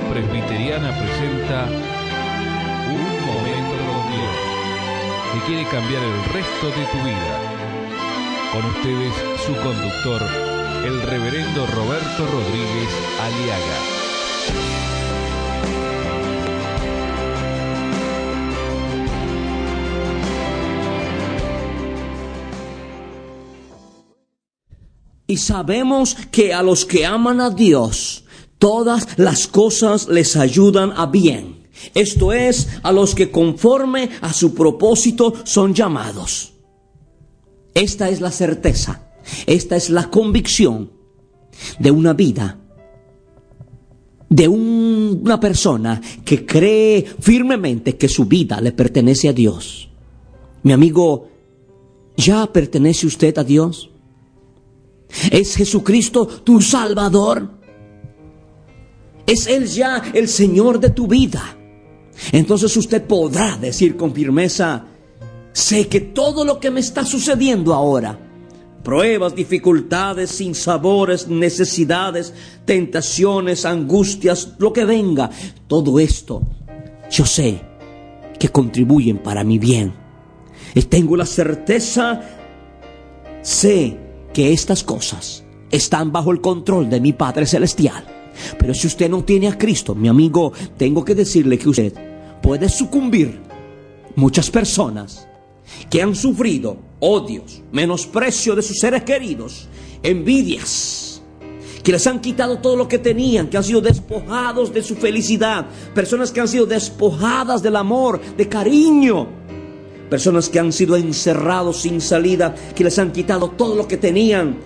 Presbiteriana presenta Un Momento con Dios, que quiere cambiar el resto de tu vida. Con ustedes, su conductor, el reverendo Roberto Rodríguez Aliaga. Y sabemos que a los que aman a Dios, todas las cosas les ayudan a bien. Esto es, a los que conforme a su propósito son llamados. Esta es la certeza, esta es la convicción de una vida, de un- una persona que cree firmemente que su vida le pertenece a Dios. Mi amigo, ¿ya pertenece usted a Dios? ¿Es Jesucristo tu Salvador? ¿Es Él ya el Señor de tu vida? Entonces usted podrá decir con firmeza, sé que todo lo que me está sucediendo ahora, pruebas, dificultades, sinsabores, necesidades, tentaciones, angustias, lo que venga, todo esto, yo sé que contribuyen para mi bien. Y tengo la certeza Sé que estas cosas están bajo el control de mi Padre Celestial. Pero si usted no tiene a Cristo, mi amigo, tengo que decirle que usted puede sucumbir. Muchas personas que han sufrido odios, menosprecio de sus seres queridos, envidias, que les han quitado todo lo que tenían, que han sido despojados de su felicidad, personas que han sido despojadas del amor, de cariño, personas que han sido encerrados sin salida, que les han quitado todo lo que tenían.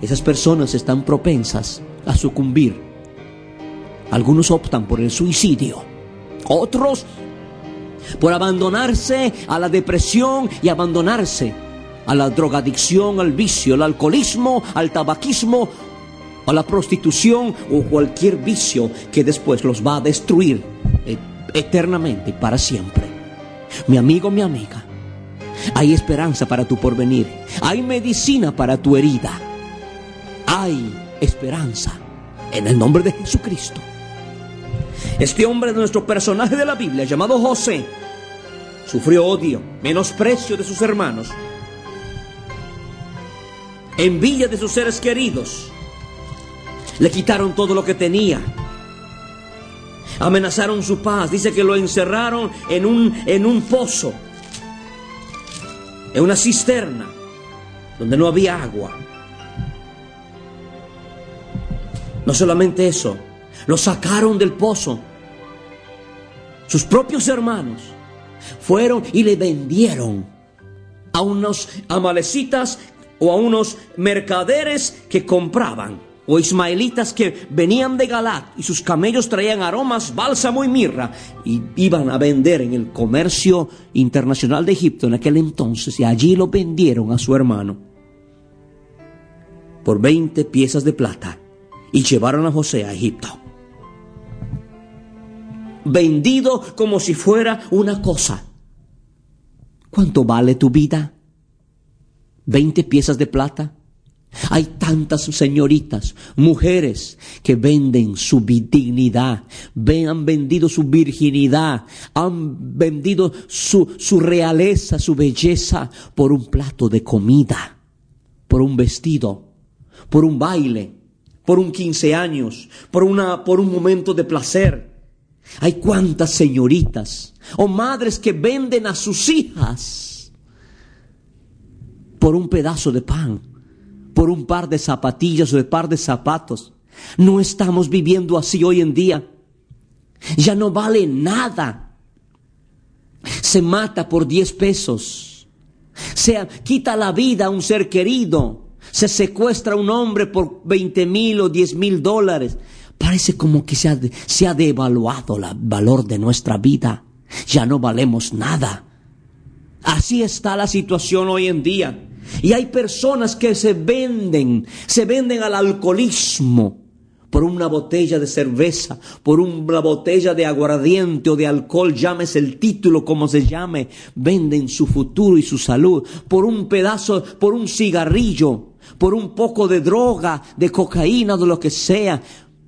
Esas personas están propensas a sucumbir. Algunos optan por el suicidio, otros por abandonarse a la depresión y abandonarse a la drogadicción, al vicio, al alcoholismo, al tabaquismo, a la prostitución o cualquier vicio que después los va a destruir eh, eternamente y para siempre. Mi amigo, mi amiga, hay esperanza para tu porvenir. Hay medicina para tu herida. Hay esperanza en el nombre de Jesucristo. Este hombre de nuestro personaje de la Biblia, llamado José, sufrió odio, menosprecio de sus hermanos, envidia de sus seres queridos. Le quitaron todo lo que tenía. Amenazaron su paz. Dice que lo encerraron en un, en un pozo, en una cisterna, donde no había agua. No solamente eso, lo sacaron del pozo. Sus propios hermanos fueron y le vendieron a unos amalecitas o a unos mercaderes que compraban o ismaelitas que venían de Galat y sus camellos traían aromas, bálsamo y mirra y iban a vender en el comercio internacional de Egipto en aquel entonces y allí lo vendieron a su hermano por 20 piezas de plata y llevaron a José a Egipto. Vendido como si fuera una cosa. ¿Cuánto vale tu vida? ¿20 piezas de plata? Hay tantas señoritas, mujeres que venden su dignidad, han vendido su virginidad, han vendido su, su realeza, su belleza por un plato de comida, por un vestido, por un baile, por un 15 años, por, una, por un momento de placer. Hay cuantas señoritas o madres que venden a sus hijas por un pedazo de pan, por un par de zapatillas o de par de zapatos. No estamos viviendo así hoy en día. Ya no vale nada. Se mata por 10 pesos. Se quita la vida a un ser querido. Se secuestra a un hombre por 20 mil o 10 mil dólares. Parece como que se ha, se ha devaluado el valor de nuestra vida. Ya no valemos nada. Así está la situación hoy en día. Y hay personas que se venden, se venden al alcoholismo por una botella de cerveza, por una botella de aguardiente o de alcohol, llámese el título como se llame, venden su futuro y su salud por un pedazo, por un cigarrillo, por un poco de droga, de cocaína, de lo que sea,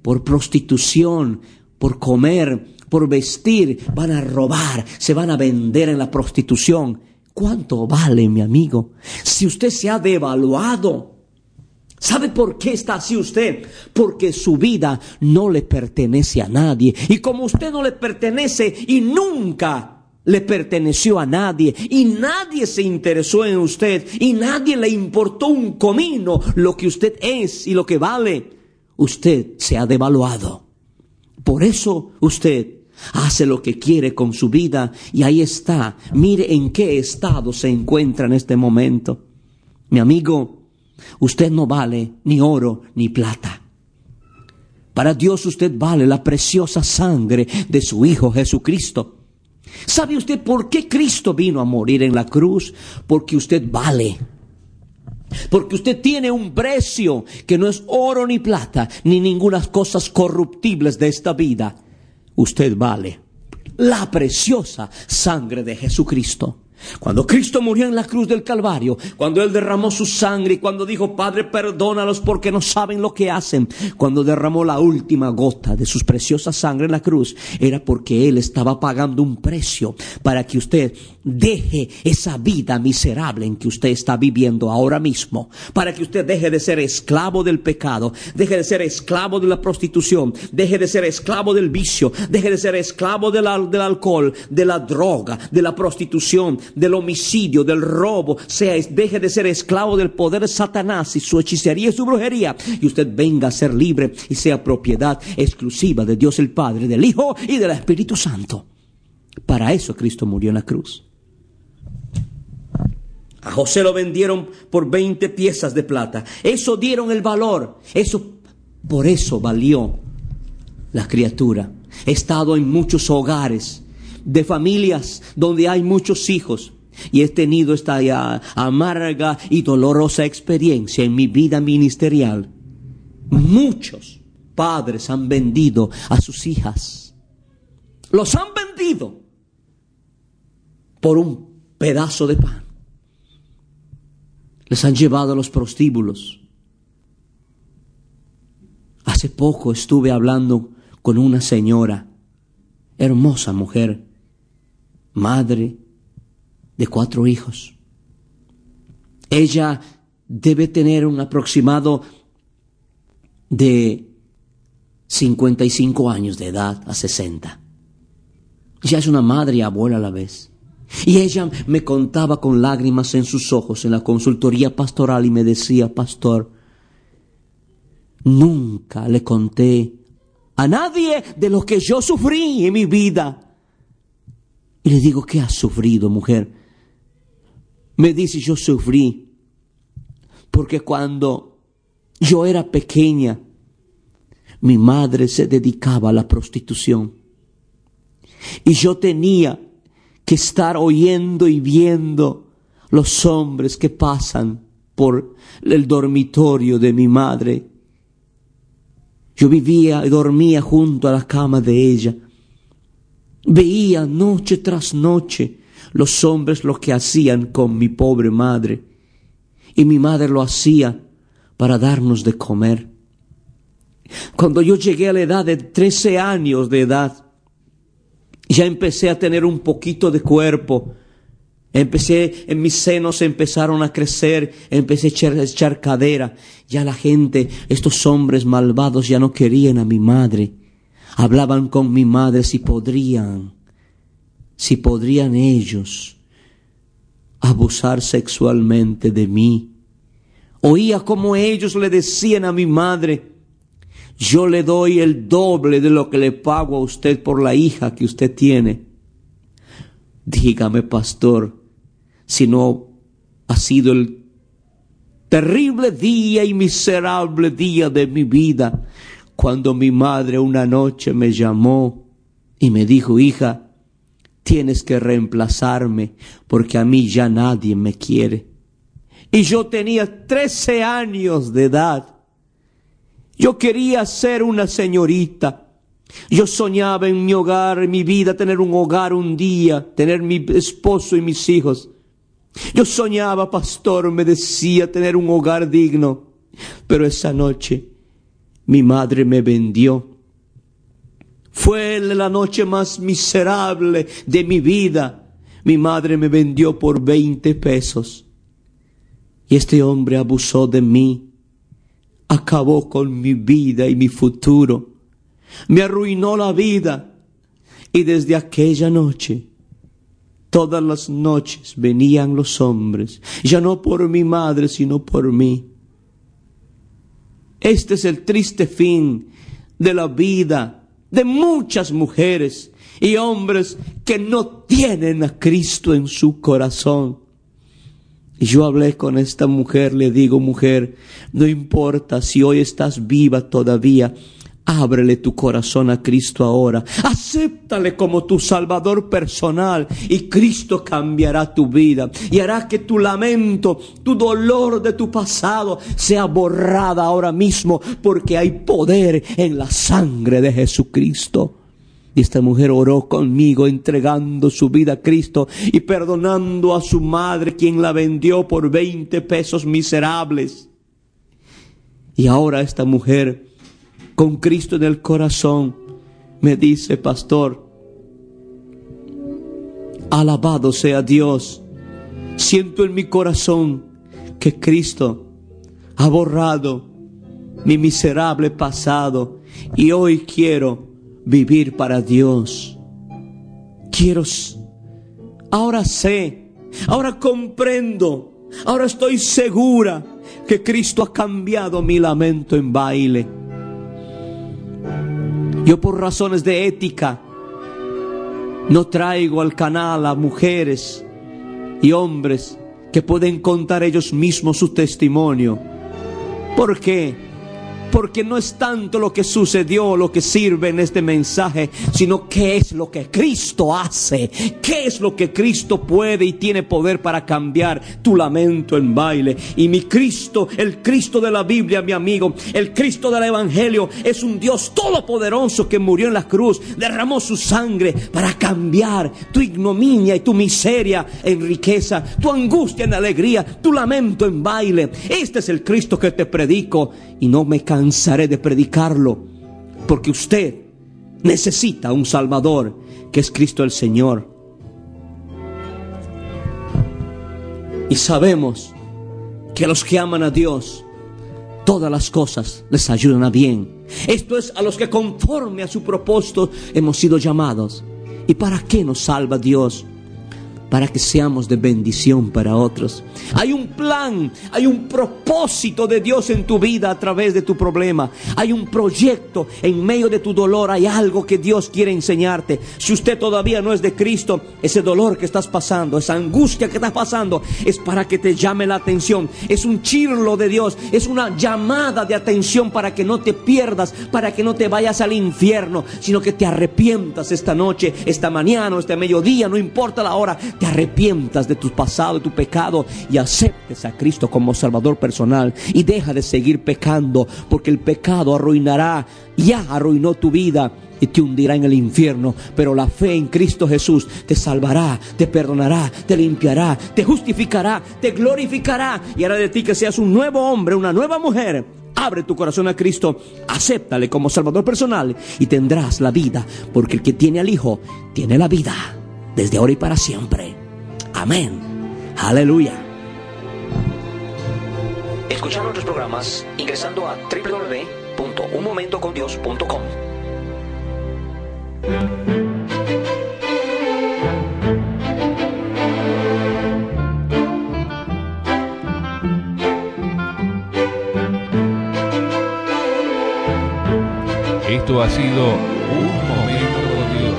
por prostitución, por comer, por vestir, van a robar, se van a vender en la prostitución. ¿Cuánto vale, mi amigo? Si usted se ha devaluado, ¿sabe por qué está así usted? Porque su vida no le pertenece a nadie. Y como usted no le pertenece y nunca le perteneció a nadie y nadie se interesó en usted y nadie le importó un comino lo que usted es y lo que vale, usted se ha devaluado. Por eso usted hace lo que quiere con su vida y ahí está. Mire en qué estado se encuentra en este momento. Mi amigo, usted no vale ni oro ni plata. Para Dios usted vale la preciosa sangre de su Hijo Jesucristo. ¿Sabe usted por qué Cristo vino a morir en la cruz? Porque usted vale. Porque usted tiene un precio que no es oro ni plata, ni ninguna cosas corruptibles de esta vida. Usted vale la preciosa sangre de Jesucristo. Cuando Cristo murió en la cruz del Calvario, cuando Él derramó su sangre y cuando dijo, Padre, perdónalos porque no saben lo que hacen, cuando derramó la última gota de su preciosa sangre en la cruz, era porque Él estaba pagando un precio para que usted deje esa vida miserable en que usted está viviendo ahora mismo, para que usted deje de ser esclavo del pecado, deje de ser esclavo de la prostitución, deje de ser esclavo del vicio, deje de ser esclavo del, del alcohol, de la droga, de la prostitución, del homicidio, del robo, sea, deje de ser esclavo del poder de Satanás y su hechicería y su brujería, y usted venga a ser libre y sea propiedad exclusiva de Dios el Padre, del Hijo y del Espíritu Santo. Para eso Cristo murió en la cruz. A José lo vendieron por 20 piezas de plata. Eso dieron el valor. Eso, por eso valió la criatura. He estado en muchos hogares de familias donde hay muchos hijos y he tenido esta amarga y dolorosa experiencia en mi vida ministerial. Muchos padres han vendido a sus hijas. Los han vendido por un pedazo de pan. Les han llevado a los prostíbulos. Hace poco estuve hablando con una señora, hermosa mujer, madre de cuatro hijos. Ella debe tener un aproximado de 55 años de edad a 60. Ya es una madre y abuela a la vez. Y ella me contaba con lágrimas en sus ojos en la consultoría pastoral y me decía, pastor, nunca le conté a nadie de lo que yo sufrí en mi vida. Y le digo, ¿qué has sufrido, mujer? Me dice, yo sufrí porque cuando yo era pequeña, mi madre se dedicaba a la prostitución. Y yo tenía que estar oyendo y viendo los hombres que pasan por el dormitorio de mi madre. Yo vivía y dormía junto a la cama de ella. Veía noche tras noche los hombres lo que hacían con mi pobre madre. Y mi madre lo hacía para darnos de comer. Cuando yo llegué a la edad de 13 años de edad, ya empecé a tener un poquito de cuerpo. Empecé, en mis senos empezaron a crecer, empecé a echar, cadera. Ya la gente, estos hombres malvados ya no querían a mi madre. Hablaban con mi madre si podrían, si podrían ellos abusar sexualmente de mí. Oía como ellos le decían a mi madre, yo le doy el doble de lo que le pago a usted por la hija que usted tiene. Dígame, pastor, si no ha sido el terrible día y miserable día de mi vida cuando mi madre una noche me llamó y me dijo, hija, tienes que reemplazarme porque a mí ya nadie me quiere. Y yo tenía trece años de edad. Yo quería ser una señorita. Yo soñaba en mi hogar, en mi vida, tener un hogar un día, tener mi esposo y mis hijos. Yo soñaba, pastor, me decía, tener un hogar digno. Pero esa noche mi madre me vendió. Fue la noche más miserable de mi vida. Mi madre me vendió por 20 pesos. Y este hombre abusó de mí. Acabó con mi vida y mi futuro. Me arruinó la vida. Y desde aquella noche, todas las noches venían los hombres, ya no por mi madre, sino por mí. Este es el triste fin de la vida de muchas mujeres y hombres que no tienen a Cristo en su corazón. Y yo hablé con esta mujer, le digo, mujer, no importa si hoy estás viva todavía, Ábrele tu corazón a Cristo ahora. Acéptale como tu Salvador personal y Cristo cambiará tu vida y hará que tu lamento, tu dolor de tu pasado sea borrada ahora mismo porque hay poder en la sangre de Jesucristo. Y esta mujer oró conmigo entregando su vida a Cristo y perdonando a su madre quien la vendió por 20 pesos miserables. Y ahora esta mujer con Cristo en el corazón, me dice, pastor, alabado sea Dios, siento en mi corazón que Cristo ha borrado mi miserable pasado y hoy quiero vivir para Dios. Quiero, ahora sé, ahora comprendo, ahora estoy segura que Cristo ha cambiado mi lamento en baile yo por razones de ética no traigo al canal a mujeres y hombres que pueden contar ellos mismos su testimonio. ¿Por qué? Porque no es tanto lo que sucedió, lo que sirve en este mensaje, sino qué es lo que Cristo hace, qué es lo que Cristo puede y tiene poder para cambiar tu lamento en baile. Y mi Cristo, el Cristo de la Biblia, mi amigo, el Cristo del Evangelio, es un Dios todopoderoso que murió en la cruz, derramó su sangre para cambiar tu ignominia y tu miseria en riqueza, tu angustia en alegría, tu lamento en baile. Este es el Cristo que te predico y no me cansaré de predicarlo, porque usted necesita un Salvador, que es Cristo el Señor. Y sabemos que a los que aman a Dios, todas las cosas les ayudan a bien. Esto es a los que conforme a su propósito hemos sido llamados. ¿Y para qué nos salva Dios? Para que seamos de bendición para otros. Hay un plan, hay un propósito de Dios en tu vida a través de tu problema. Hay un proyecto en medio de tu dolor, hay algo que Dios quiere enseñarte. Si usted todavía no es de Cristo, ese dolor que estás pasando, esa angustia que estás pasando, es para que te llame la atención. Es un chirlo de Dios, es una llamada de atención para que no te pierdas, para que no te vayas al infierno, sino que te arrepientas esta noche, esta mañana, este mediodía, no importa la hora te arrepientas de tu pasado, de tu pecado y aceptes a Cristo como Salvador personal y deja de seguir pecando porque el pecado arruinará, ya arruinó tu vida y te hundirá en el infierno. Pero la fe en Cristo Jesús te salvará, te perdonará, te limpiará, te justificará, te glorificará y hará de ti que seas un nuevo hombre, una nueva mujer. Abre tu corazón a Cristo, acéptale como Salvador personal y tendrás la vida, porque el que tiene al Hijo tiene la vida desde ahora y para siempre. Amén. Aleluya. Escucha nuestros programas ingresando a www.unmomentocondios.com. Esto ha sido un momento con Dios,